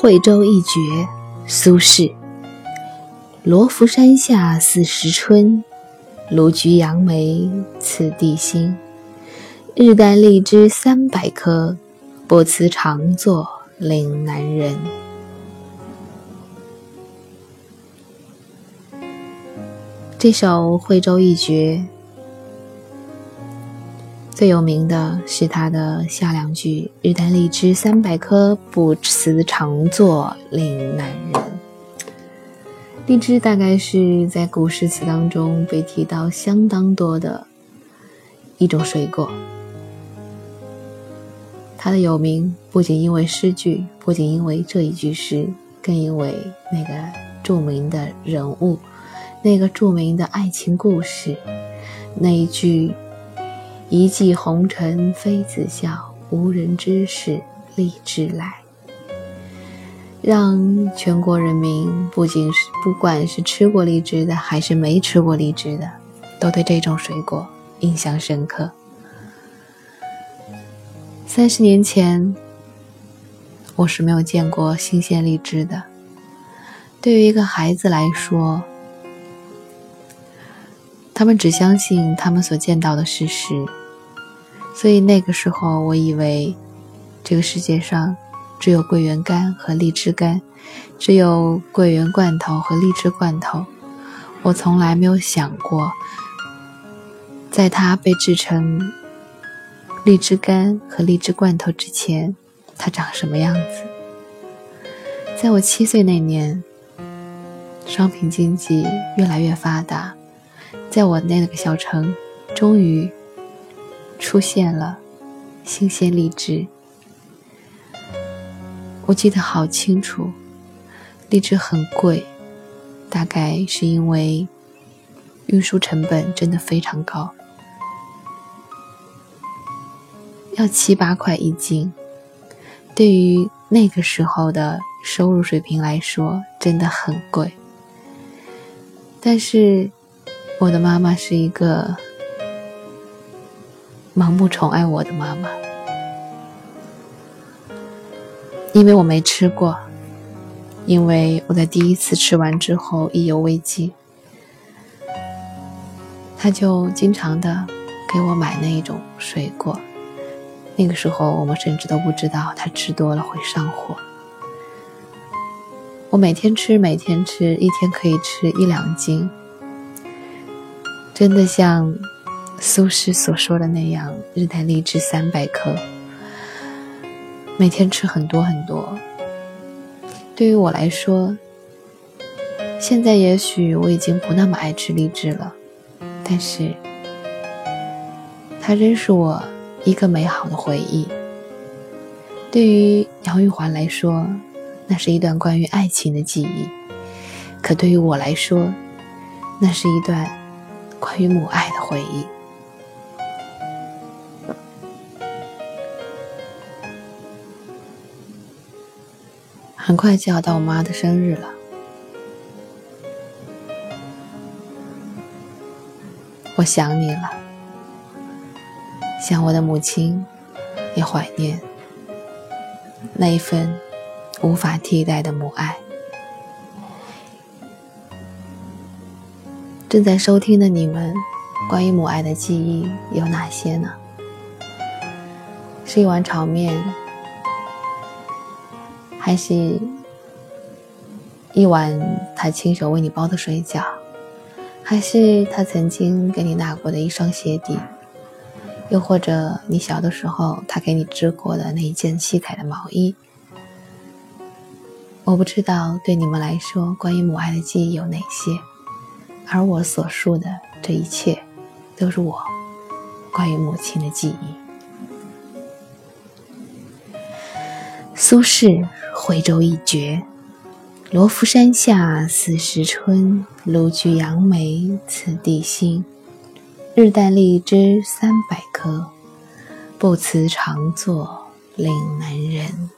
惠州一绝，苏轼。罗浮山下四时春，卢橘杨梅次第新。日啖荔枝三百颗，不辞长作岭南人。这首《惠州一绝》最有名的是他的下两句：“日啖荔枝三百颗，不辞长作岭南人。”荔枝大概是在古诗词当中被提到相当多的一种水果。它的有名不仅因为诗句，不仅因为这一句诗，更因为那个著名的人物。那个著名的爱情故事，那一句“一骑红尘妃子笑，无人知是荔枝来”，让全国人民不仅是不管是吃过荔枝的，还是没吃过荔枝的，都对这种水果印象深刻。三十年前，我是没有见过新鲜荔枝的。对于一个孩子来说，他们只相信他们所见到的事实，所以那个时候，我以为这个世界上只有桂圆干和荔枝干，只有桂圆罐头和荔枝罐头。我从来没有想过，在它被制成荔枝干和荔枝罐头之前，它长什么样子。在我七岁那年，商品经济越来越发达。在我那个小城，终于出现了新鲜荔枝。我记得好清楚，荔枝很贵，大概是因为运输成本真的非常高，要七八块一斤。对于那个时候的收入水平来说，真的很贵。但是。我的妈妈是一个盲目宠爱我的妈妈，因为我没吃过，因为我在第一次吃完之后意犹未尽，她就经常的给我买那一种水果。那个时候我们甚至都不知道她吃多了会上火。我每天吃，每天吃，一天可以吃一两斤。真的像苏轼所说的那样，日啖荔枝三百颗，每天吃很多很多。对于我来说，现在也许我已经不那么爱吃荔枝了，但是它仍是我一个美好的回忆。对于杨玉环来说，那是一段关于爱情的记忆；可对于我来说，那是一段。关于母爱的回忆。很快就要到我妈的生日了，我想你了，想我的母亲，也怀念那一份无法替代的母爱。正在收听的你们，关于母爱的记忆有哪些呢？是一碗炒面，还是一碗他亲手为你包的水饺，还是他曾经给你纳过的一双鞋底，又或者你小的时候他给你织过的那一件七彩的毛衣？我不知道对你们来说，关于母爱的记忆有哪些。而我所述的这一切，都是我关于母亲的记忆。苏轼《惠州一绝》：罗浮山下四时春，卢橘杨梅次第新。日啖荔枝三百颗，不辞长作岭南人。